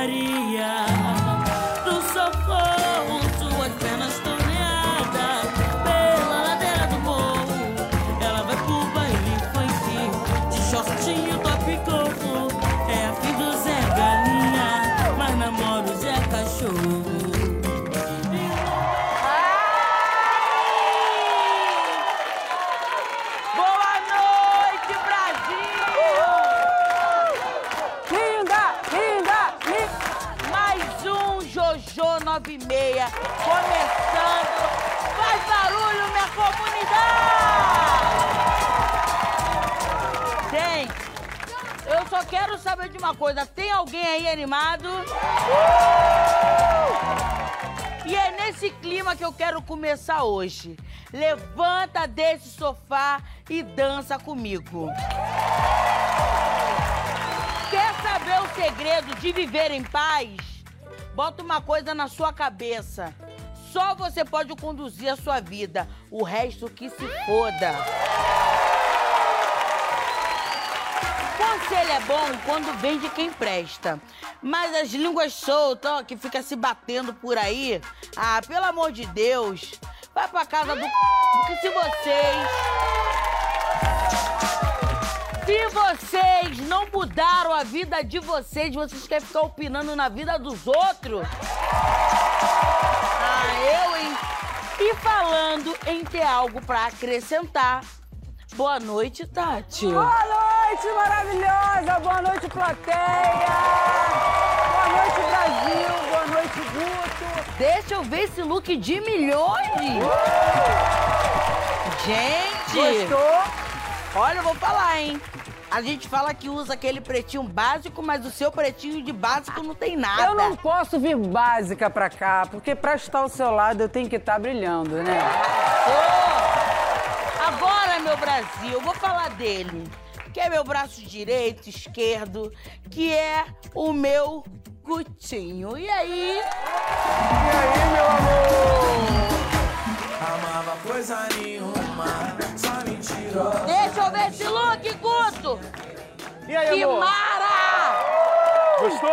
Maria coisa. Tem alguém aí animado? E é nesse clima que eu quero começar hoje. Levanta desse sofá e dança comigo. Quer saber o segredo de viver em paz? Bota uma coisa na sua cabeça. Só você pode conduzir a sua vida. O resto que se foda. Conselho é bom quando vem de quem presta. Mas as línguas soltas, ó, que fica se batendo por aí, ah, pelo amor de Deus, vai pra casa do. Porque se vocês. Se vocês não mudaram a vida de vocês, vocês querem ficar opinando na vida dos outros? Ah, eu, hein? E falando em ter algo pra acrescentar. Boa noite, Tati. Boa noite, maravilhosa. Boa noite, plateia. Boa noite, Brasil. Boa noite, Guto. Deixa eu ver esse look de milhões! Gente! Gostou? Olha, eu vou falar, hein? A gente fala que usa aquele pretinho básico, mas o seu pretinho de básico não tem nada. Eu não posso vir básica pra cá, porque pra estar ao seu lado eu tenho que estar brilhando, né? Ô, Agora, meu Brasil, eu vou falar dele. Que é meu braço direito, esquerdo, que é o meu Gutinho. E aí? E aí, meu amor? Amava coisa nenhuma, só mentira. Deixa eu ver esse look, Guto! E aí, Que amor? mara! Gostou?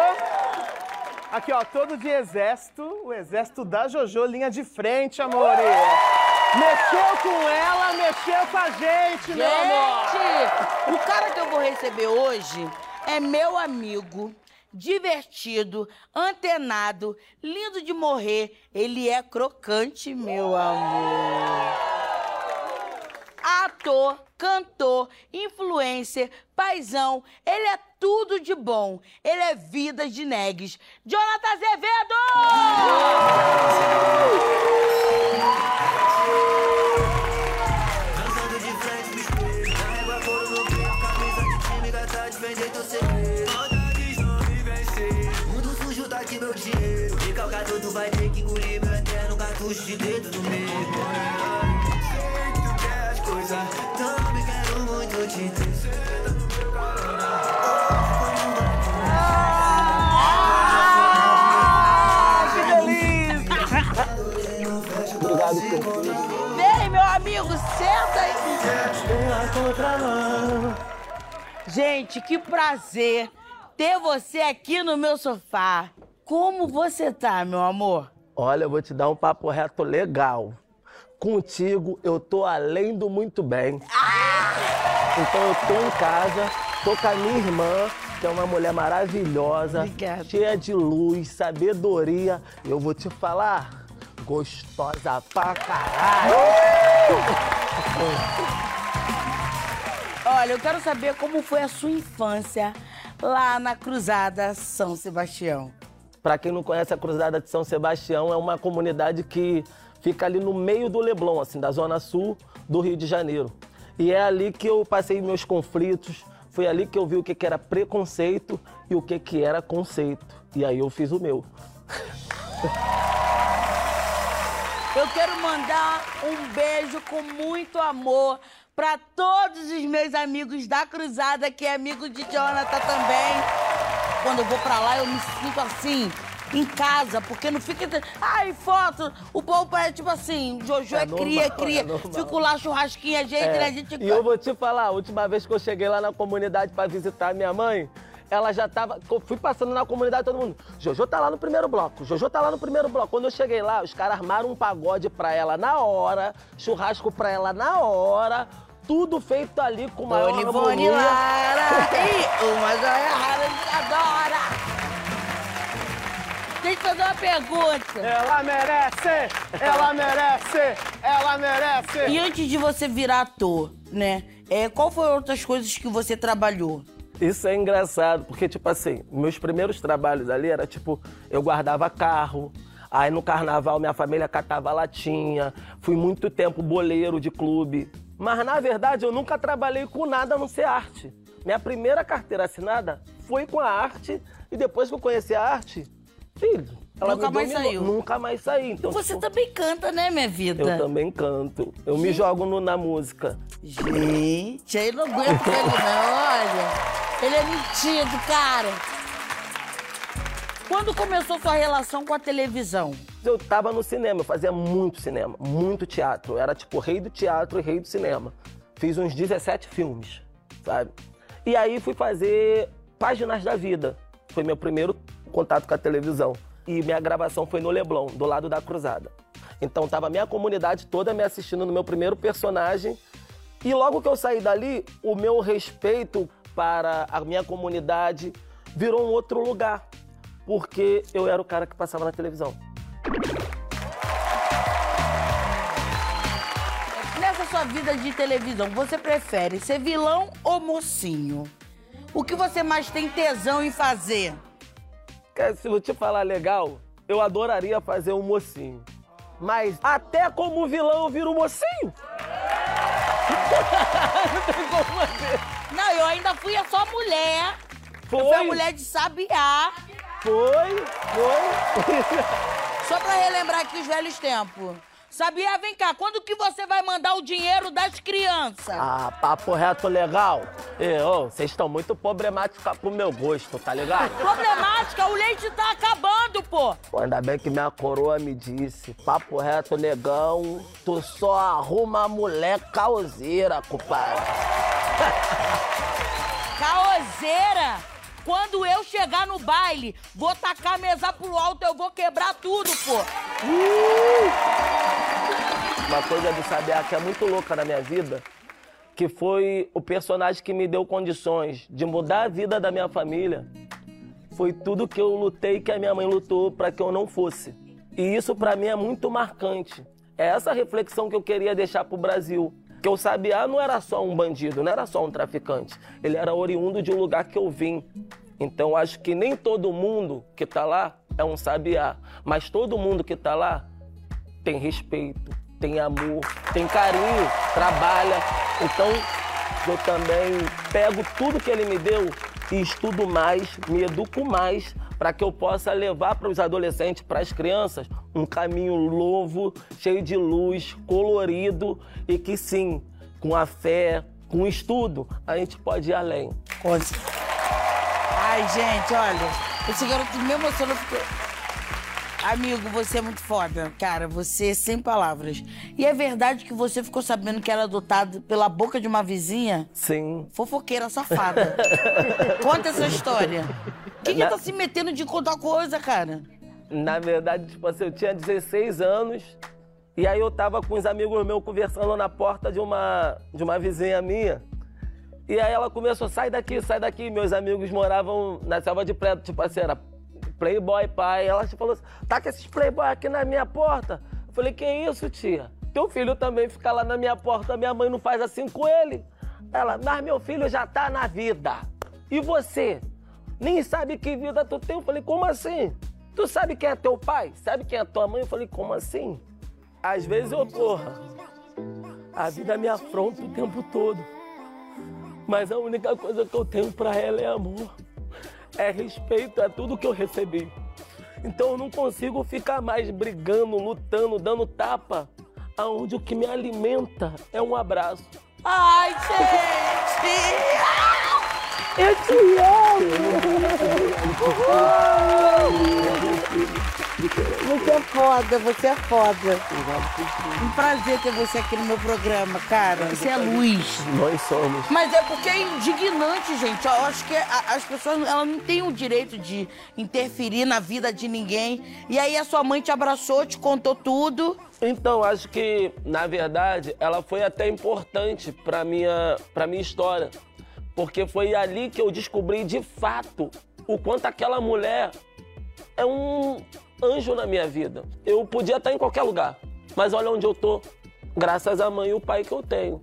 Aqui, ó, todo de exército, o exército da Jojo, linha de frente, amore. Mexeu com ela, mexeu com a gente, meu amor. O cara que eu vou receber hoje é meu amigo, divertido, antenado, lindo de morrer. Ele é crocante, meu amor. Ator, cantor, influencer, paizão, ele é tudo de bom. Ele é vida de negues. Jonathan Azevedo! De dedo no meio. Sei que tu quer as coisas, também quero muito te ter. No meu! Obrigado por Vem, meu amigo, senta aí. Gente, que prazer ter você aqui no meu sofá. Como você tá, meu amor? Olha, eu vou te dar um papo reto legal. Contigo eu tô além do muito bem. Então eu tô em casa, tô com a minha irmã, que é uma mulher maravilhosa, Obrigada. cheia de luz, sabedoria. Eu vou te falar, gostosa pra caralho. Olha, eu quero saber como foi a sua infância lá na Cruzada São Sebastião. Pra quem não conhece a Cruzada de São Sebastião, é uma comunidade que fica ali no meio do Leblon, assim, da zona sul do Rio de Janeiro. E é ali que eu passei meus conflitos, foi ali que eu vi o que, era preconceito e o que, que era conceito. E aí eu fiz o meu. Eu quero mandar um beijo com muito amor pra todos os meus amigos da Cruzada, que é amigo de Jonathan também. Quando eu vou pra lá, eu me sinto assim, em casa, porque não fica. Ai, foto! O povo é tipo assim, Jojo é, É cria, normal, cria. é normal. Fico lá, churrasquinho, a gente, É, né? A gente. E eu vou te falar, a última vez que eu cheguei lá na comunidade pra visitar minha mãe, ela já tava. eu Fui passando na comunidade, todo mundo. Jojo tá lá no primeiro bloco, Jojo tá lá no primeiro bloco. Quando eu cheguei lá, os caras armaram um pagode pra ela na hora, churrasco pra ela na hora, tudo feito ali com maior Boni, Boni, harmonia. Lara. E uma joia rara que adora. Deixa eu fazer uma pergunta. Ela merece! Ela merece! Ela merece! E antes de você virar ator, né? É, qual foram outras coisas que você trabalhou? Isso é engraçado, porque, tipo assim, meus primeiros trabalhos ali era tipo, eu guardava carro, aí no carnaval minha família catava latinha, fui muito tempo boleiro de clube. Mas na verdade eu nunca trabalhei com nada a não ser arte. Minha primeira carteira assinada foi com a arte, e depois que eu conheci a arte, filho, ela Nunca mais saiu. Nunca mais saí. Então, Você tipo, também canta, né, minha vida? Eu também canto. Eu me jogo no- na música. Gente, aí não aguento ele, não, olha. Ele é metido, cara. Quando começou sua relação com a televisão? Eu tava no cinema, eu fazia muito cinema, muito teatro. Eu era tipo rei do teatro e rei do cinema. Fiz uns 17 filmes, sabe? E aí fui fazer Páginas da Vida. Foi meu primeiro contato com a televisão. E minha gravação foi no Leblon, do lado da Cruzada. Então tava minha comunidade toda me assistindo no meu primeiro personagem. E logo que eu saí dali, o meu respeito para a minha comunidade virou um outro lugar. Porque eu era o cara que passava na televisão. Nessa sua vida de televisão, você prefere ser vilão ou mocinho? O que você mais tem tesão em fazer? Cara, se eu te falar legal, eu adoraria fazer um mocinho. Mas até como vilão eu viro mocinho. Não tem como fazer. Não, eu ainda fui a só mulher. Foi, Eu fui a mulher de sabiá. Foi, foi. Só pra relembrar aqui os velhos tempos. Sabiá, vem cá, quando que você vai mandar o dinheiro das crianças? Ah, papo reto legal. Vocês estão muito problemáticos pro meu gosto, tá ligado? Problemática, o leite tá acabando, pô. Pô, ainda bem que minha coroa me disse, papo reto, negão, tu só arruma mulher causeira, compadre. Caoseira! Quando eu chegar no baile, vou tacar a mesa pro alto, eu vou quebrar tudo, pô. Uma coisa do Sabiá que é muito louca na minha vida, que foi o personagem que me deu condições de mudar a vida da minha família. Foi tudo que eu lutei que a minha mãe lutou para que eu não fosse. E isso para mim é muito marcante. É essa reflexão que eu queria deixar pro Brasil. Que o Sabiá não era só um bandido, não era só um traficante. Ele era oriundo de um lugar que eu vim. Então acho que nem todo mundo que tá lá é um Sabiá, mas todo mundo que tá lá tem respeito, tem amor, tem carinho, trabalha. Então eu também pego tudo que ele me deu e estudo mais, me educo mais para que eu possa levar para os adolescentes, para as crianças, um caminho novo, cheio de luz, colorido e que sim, com a fé, com o estudo, a gente pode ir além. Ai, gente, olha, esse garoto me emocionou. Amigo, você é muito foda, cara. Você é sem palavras. E é verdade que você ficou sabendo que era adotado pela boca de uma vizinha? Sim. Fofoqueira safada. Conta essa história. Quem que tá se metendo de contar coisa, cara? Na verdade, tipo assim, eu tinha 16 anos e aí eu tava com uns amigos meus conversando na porta de uma, de uma vizinha minha. E aí ela começou, sai daqui, sai daqui. Meus amigos moravam na selva de preto, tipo assim, era playboy pai. Ela falou assim, tá com esses playboy aqui na minha porta. Eu falei, que isso, tia? Teu filho também fica lá na minha porta, minha mãe não faz assim com ele. Ela, mas meu filho já tá na vida. E você? Nem sabe que vida tu tem? Eu falei, como assim? Tu sabe quem é teu pai? Sabe quem é tua mãe? Eu falei, como assim? Às vezes eu, porra, a vida me afronta o tempo todo. Mas a única coisa que eu tenho pra ela é amor. É respeito, é tudo que eu recebi. Então eu não consigo ficar mais brigando, lutando, dando tapa, aonde o que me alimenta é um abraço. Ai, gente! Eu te amo! Você é foda, você é foda. Um prazer ter você aqui no meu programa, cara. Você é luz. Nós somos. Mas é porque é indignante, gente. Eu acho que as pessoas elas não têm o direito de interferir na vida de ninguém. E aí a sua mãe te abraçou, te contou tudo. Então, acho que, na verdade, ela foi até importante pra minha, pra minha história. Porque foi ali que eu descobri de fato o quanto aquela mulher é um anjo na minha vida. Eu podia estar em qualquer lugar, mas olha onde eu tô. Graças à mãe e o pai que eu tenho.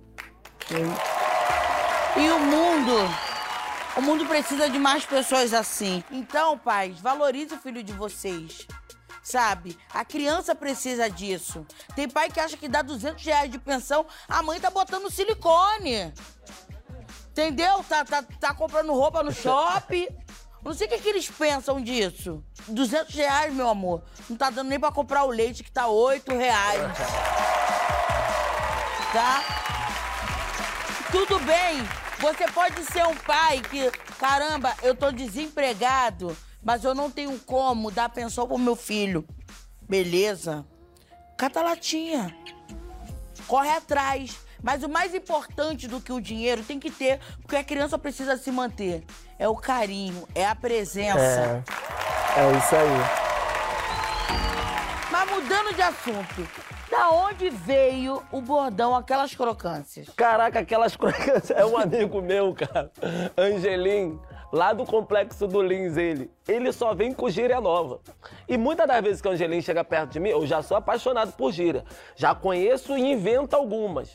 E o mundo, o mundo precisa de mais pessoas assim. Então, pais, valorize o filho de vocês. Sabe? A criança precisa disso. Tem pai que acha que dá 200 reais de pensão, a mãe tá botando silicone. Entendeu? Tá, tá, tá comprando roupa no shopping. Não sei o que, que eles pensam disso. 200 reais, meu amor. Não tá dando nem pra comprar o leite, que tá 8 reais. Tá? Tudo bem, você pode ser um pai que, caramba, eu tô desempregado, mas eu não tenho como dar pensão pro meu filho. Beleza. Cata latinha. Corre atrás. Mas o mais importante do que o dinheiro tem que ter, porque a criança precisa se manter. É o carinho, é a presença. É, é isso aí. Mas mudando de assunto, da onde veio o bordão Aquelas Crocâncias? Caraca, aquelas coisas. É um amigo meu, cara. Angelim, lá do complexo do Lins, ele. Ele só vem com gíria nova. E muitas das vezes que o Angelim chega perto de mim, eu já sou apaixonado por gíria. Já conheço e invento algumas.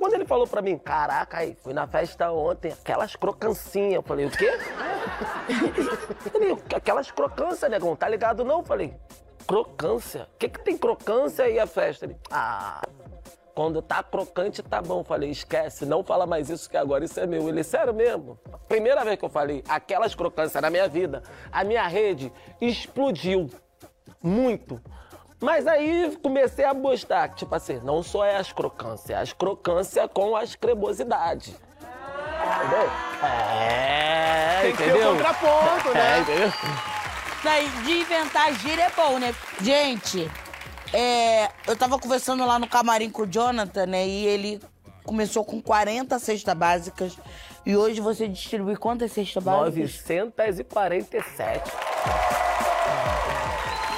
Quando ele falou pra mim, caraca, aí, fui na festa ontem, aquelas crocancinhas. Eu falei, o quê? Ele, aquelas crocâncias, negão, tá ligado não? Eu falei, crocância? O que que tem crocância aí a festa? Ele, ah, quando tá crocante, tá bom. Falei, esquece, não fala mais isso que agora isso é meu. Ele, sério mesmo? Primeira vez que eu falei, aquelas crocâncias na minha vida, a minha rede explodiu muito. Mas aí comecei a gostar, que, tipo assim, não só é as crocâncias, é as crocâncias com as cremosidades. Entendeu? É, Tem que ter entendeu? o contraponto, É, né? entendeu? Daí, de inventar gíria é bom, né? Gente, é, eu tava conversando lá no camarim com o Jonathan, né? E ele começou com 40 cestas básicas. E hoje você distribui quantas cestas básicas? 947.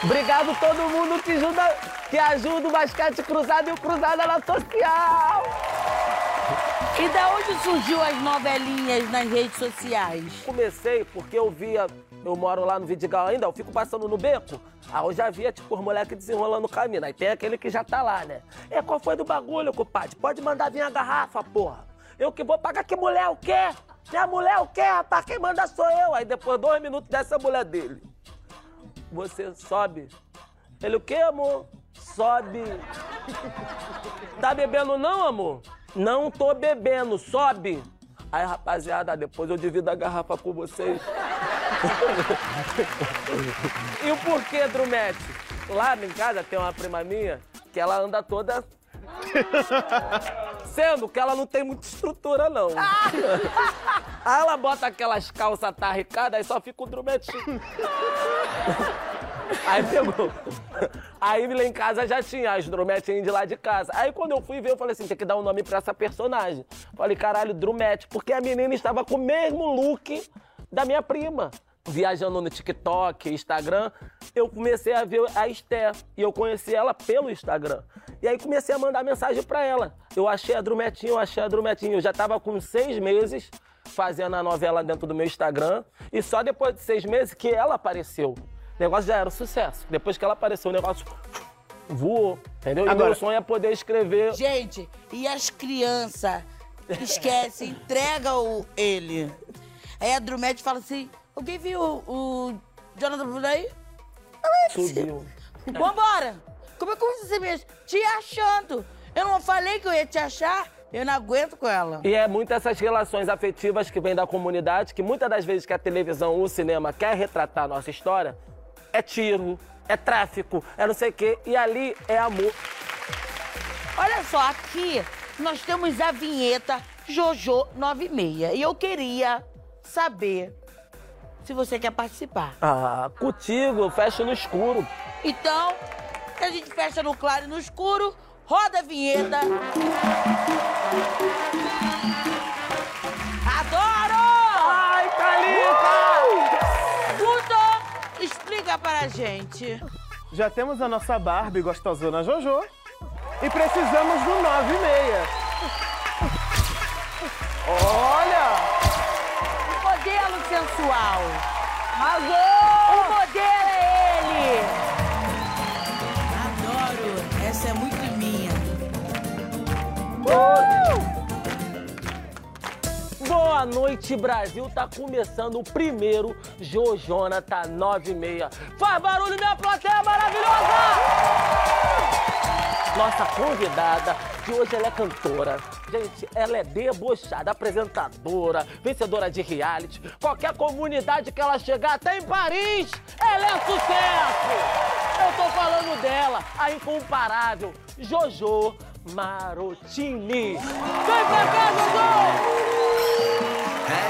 Obrigado todo mundo que ajuda, que ajuda o basquete cruzado e o cruzada na social. E da onde surgiu as novelinhas nas redes sociais? Comecei porque eu via, eu moro lá no Vidigal ainda, eu fico passando no beco. Aí eu já via, tipo, os moleques desenrolando o caminho. Aí tem aquele que já tá lá, né? É, qual foi do bagulho, compadre? Pode mandar vir a garrafa, porra. Eu que vou pagar, que mulher o quê? Minha mulher o quê, rapaz? Quem manda sou eu. Aí depois, dois minutos dessa mulher dele. Você sobe. Ele, o quê, amor? Sobe. Tá bebendo não, amor? Não tô bebendo, sobe. Aí, rapaziada, depois eu divido a garrafa com vocês. e o porquê, Drumete? Lá em casa tem uma prima minha que ela anda toda. Sendo que ela não tem muita estrutura, não. Aí ela bota aquelas calças atarricadas, aí só fica o drumetinho. Aí pegou. Aí lá em casa já tinha as drumetinhas de lá de casa. Aí quando eu fui ver, eu falei assim, tem que dar um nome pra essa personagem. Falei, caralho, Drumete, porque a menina estava com o mesmo look da minha prima. Viajando no TikTok, Instagram, eu comecei a ver a Esther. E eu conheci ela pelo Instagram. E aí comecei a mandar mensagem pra ela. Eu achei a Drumetinha, eu achei a Drumetinha. Eu já tava com seis meses fazendo a novela dentro do meu Instagram. E só depois de seis meses que ela apareceu. O negócio já era um sucesso. Depois que ela apareceu, o negócio voou. Entendeu? E Agora- meu sonho é poder escrever. Gente, e as crianças? Esquece, entrega o ele. Aí a Drumete fala assim: alguém viu o Jonathan por aí? Subiu. Vambora! Como é que você me te achando? Eu não falei que eu ia te achar? Eu não aguento com ela. E é muito essas relações afetivas que vêm da comunidade, que muitas das vezes que a televisão ou o cinema quer retratar a nossa história, é tiro, é tráfico, é não sei o quê, e ali é amor. Olha só, aqui nós temos a vinheta Jojo 96. E eu queria saber se você quer participar. Ah, contigo, eu fecho no escuro. Então, a gente fecha no claro e no escuro, roda a vinheta. Adoro! Ai, Thalita! Guto, explica para a gente. Já temos a nossa Barbie gostosona Jojo e precisamos do 9 e meia. Olha! Modelo sensual. Arrasou! Noite, Brasil. Tá começando o primeiro Jojonata 96. Faz barulho, minha plateia maravilhosa! Nossa convidada de hoje ela é cantora. Gente, ela é debochada, apresentadora, vencedora de reality. Qualquer comunidade que ela chegar, até em Paris, ela é sucesso! Eu tô falando dela, a incomparável Jojo Marotini. Vem pra cá, Jojo! É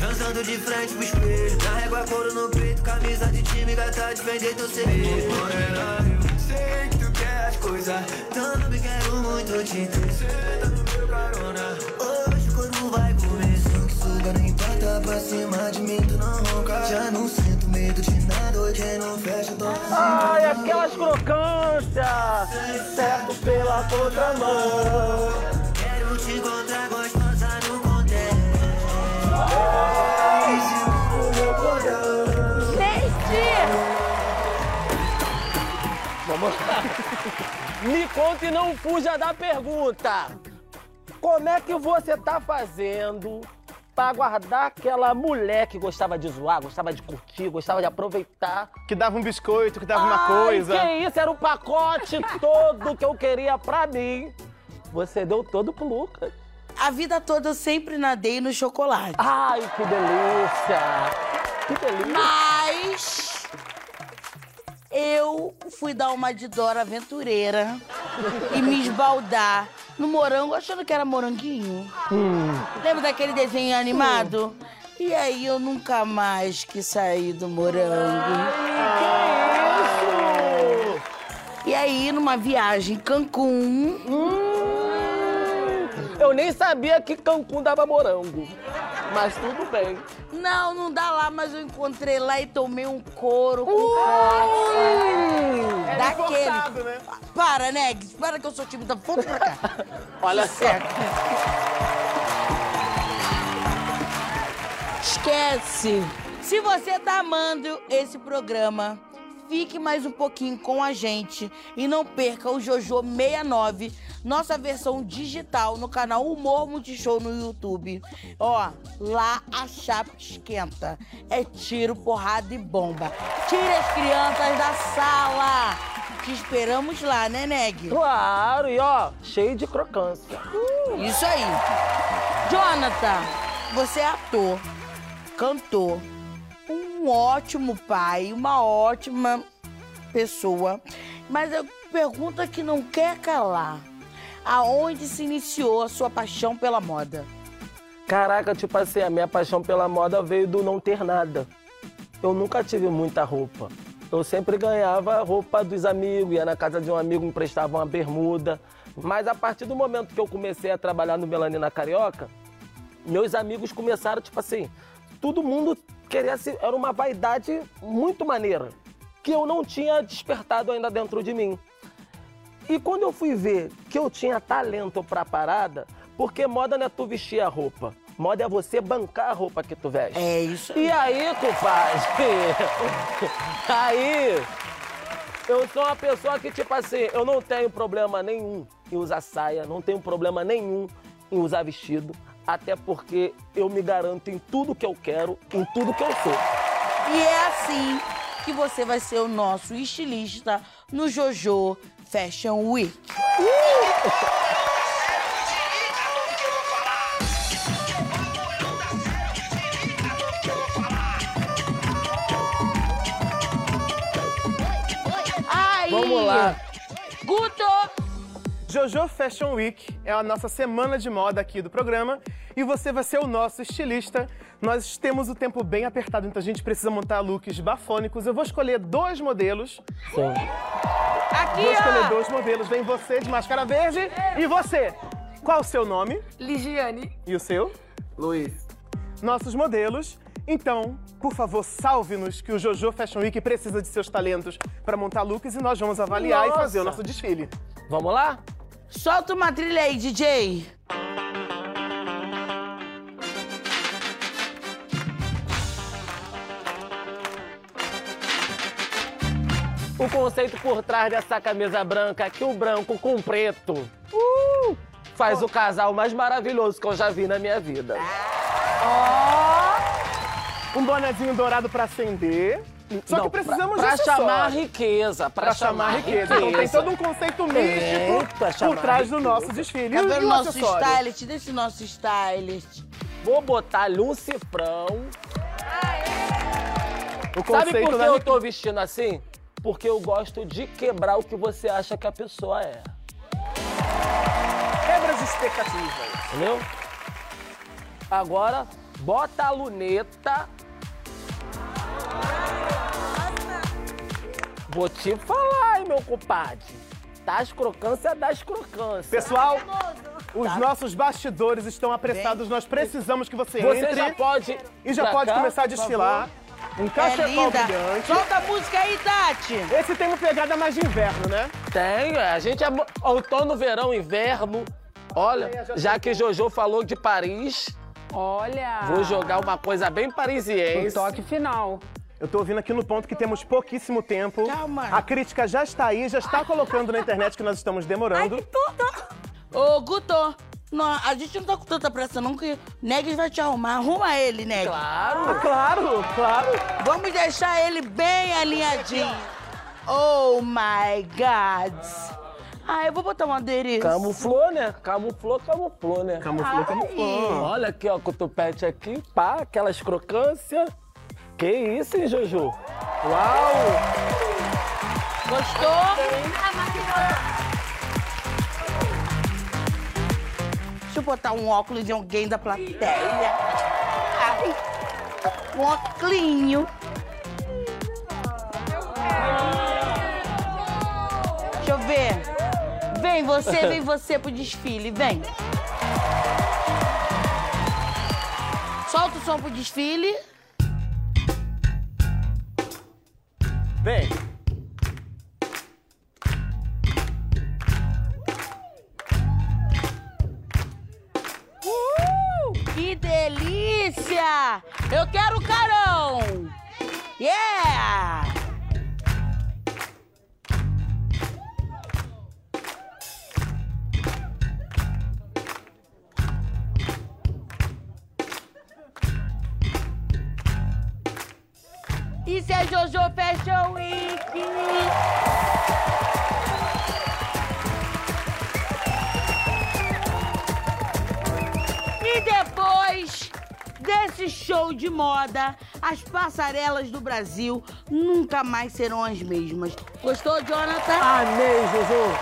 Dançando de frente pro espelho. Na régua couro no peito Camisa de time gata de vender teu segredo Morena, eu sei que tu quer as coisas Também quero muito te ter. Tá no meu carona. Hoje o corpo vai comer Suga, suga, não importa Pra cima de mim tu não ronca. Já não sinto medo de nada Hoje não fecha, tô Ai, aquelas crocâncias, certo pela contramão. Lá. Me conta e não fuja da pergunta. Como é que você tá fazendo pra guardar aquela mulher que gostava de zoar, gostava de curtir, gostava de aproveitar? Que dava um biscoito, que dava uma Ai, coisa. que isso, era o pacote todo que eu queria pra mim. Você deu todo pro Lucas. a vida toda eu sempre nadei no chocolate. Ai, que delícia! Que delícia! Mas eu fui dar uma de Dora aventureira e me esbaldar no morango achando que era moranguinho. Lembra daquele desenho animado? E aí eu nunca mais quis sair do morango. Que isso? E aí, numa viagem em Cancún, Eu nem sabia que Cancún dava morango. Mas tudo bem. não, não dá lá, mas eu encontrei lá e tomei um couro com pote. É Daquele. forçado, né? Para, né? Para que eu sou tímida. Volta pra cá. Olha só. Esquece. Se você tá amando esse programa, fique mais um pouquinho com a gente e não perca o Jojo 69, nossa versão digital no canal Humor Multishow no YouTube. Ó, lá a chapa esquenta. É tiro, porrada e bomba. Tire as crianças da sala. Te esperamos lá, né, Neg? Claro, e ó, cheio de crocância. Isso aí. Jonathan, você é ator, cantor, um ótimo pai, uma ótima pessoa. Mas a pergunta que não quer calar: aonde se iniciou a sua paixão pela moda? Caraca, tipo assim, a minha paixão pela moda veio do não ter nada. Eu nunca tive muita roupa. Eu sempre ganhava roupa dos amigos, ia na casa de um amigo, me emprestava uma bermuda. Mas a partir do momento que eu comecei a trabalhar no Melanina Carioca, meus amigos começaram, tipo assim, todo mundo queria ser. Era uma vaidade muito maneira, que eu não tinha despertado ainda dentro de mim. E quando eu fui ver que eu tinha talento pra parada, porque moda não é tu vestir a roupa, moda é você bancar a roupa que tu veste. É isso E aí, compadre? Aí, eu sou uma pessoa que, tipo assim, eu não tenho problema nenhum em usar saia, não tenho problema nenhum em usar vestido, até porque eu me garanto em tudo que eu quero, em tudo que eu sou. E é assim que você vai ser o nosso estilista no Jojo Fashion Week. Aí. Vamos lá. Guto, Jojo Fashion Week é a nossa semana de moda aqui do programa e você vai ser o nosso estilista. Nós temos o tempo bem apertado, então a gente precisa montar looks bafônicos. Eu vou escolher dois modelos. Sim. Aqui, Vou escolher ó. dois modelos. Vem você de máscara verde e você. Qual o seu nome Ligiane. e o seu? Luiz. Nossos modelos. Então, por favor, salve-nos que o Jojo Fashion Week precisa de seus talentos para montar looks e nós vamos avaliar e Nossa. fazer o nosso desfile. Vamos lá? Solta uma trilha aí, DJ. O conceito por trás dessa camisa branca é que o branco com preto uh, faz o casal mais maravilhoso que eu já vi na minha vida. Um bonezinho dourado para acender. Só Não, que precisamos pra, pra de chamar riqueza, pra, Pra chamar riqueza. Então tem todo um conceito místico chamar por trás do riqueza. nosso desfile. Tá e, o- e vendo o nosso acessório? stylist? Desse nosso stylist. Vou botar ali um cifrão. O Sabe conceito por que eu tô vestindo assim? Porque eu gosto de quebrar o que você acha que a pessoa é. quebra de expectativas. Entendeu? Agora, bota a luneta. Vou te falar, hein, meu compadre. Das crocâncias das crocâncias. Pessoal, os nossos bastidores estão apressados. Nós precisamos que você, Você entre já pode. e já pode cá, começar a desfilar. Um É cachecol linda. brilhante. Solta a música aí, Tati. Esse tem uma pegada mais de inverno, né? Tem, é, a gente é outono, verão, inverno. Olha, já que Jojo falou de Paris, Olha. vou jogar uma coisa bem O parisiense. toque final. Eu tô ouvindo aqui no ponto que temos pouquíssimo tempo. Calma. A crítica já está aí, já está colocando na internet que nós estamos demorando. Ô, Guto, não, a gente não tá com tanta pressa não, que Negs vai te arrumar. Arruma ele, Negs. Claro. Ah, claro, claro. Vamos deixar ele bem alinhadinho. Oh, my God. Ah, eu vou botar um adereço. Camuflou, né? Camuflou, camuflou, né? Camuflou, camuflou. Olha aqui, ó, com o tupete aqui, pá, aquelas crocâncias. Que isso, hein, Jojo? Uau! Gostou? Deixa eu botar um óculos de alguém da plateia. Ai, um óculinho. Deixa eu ver. Vem você, vem você pro desfile, vem. Solta o som pro desfile. Vem. Eu quero carão! Yeah! Isso é Jojo Fashion Week! Desse show de moda, as passarelas do Brasil nunca mais serão as mesmas. Gostou, Jonathan? Amei, Jojo.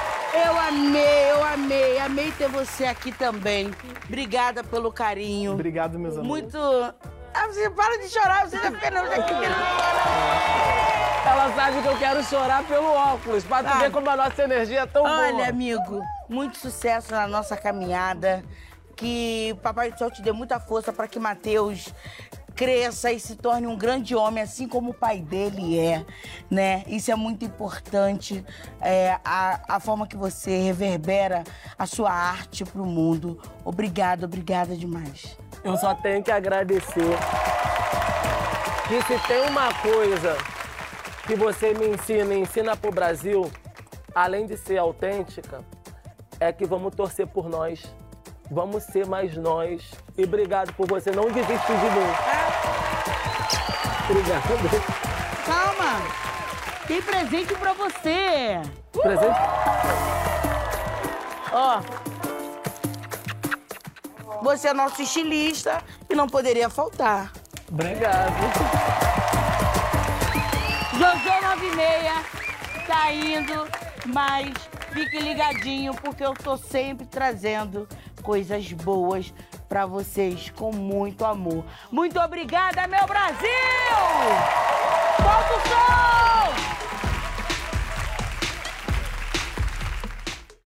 Eu amei, eu amei. Amei ter você aqui também. Obrigada pelo carinho. Obrigado, meus amores. Muito. Ah, você para de chorar, você já fica não, já fica querendo chorar. Ela sabe que eu quero chorar pelo óculos, pra tu Ah. ver como a nossa energia é tão Olha, boa. amigo, muito sucesso na nossa caminhada. Que o Papai do Céu te dê muita força para que Mateus cresça e se torne um grande homem, assim como o pai dele é, né? Isso é muito importante, é, a, a forma que você reverbera a sua arte pro mundo. Obrigada, obrigada demais. Eu só tenho que agradecer. Que se tem uma coisa que você me ensina e ensina pro Brasil, além de ser autêntica, é que vamos torcer por nós. Vamos ser mais nós. E obrigado por você não desistir de mim. Obrigado. Calma! Tem presente pra você! Presente? Ó. Você é nosso estilista e não poderia faltar. Obrigado. Jojo 96 tá indo, mas fique ligadinho, porque eu tô sempre trazendo coisas boas pra vocês com muito amor. Muito obrigada, meu Brasil! Solta o som!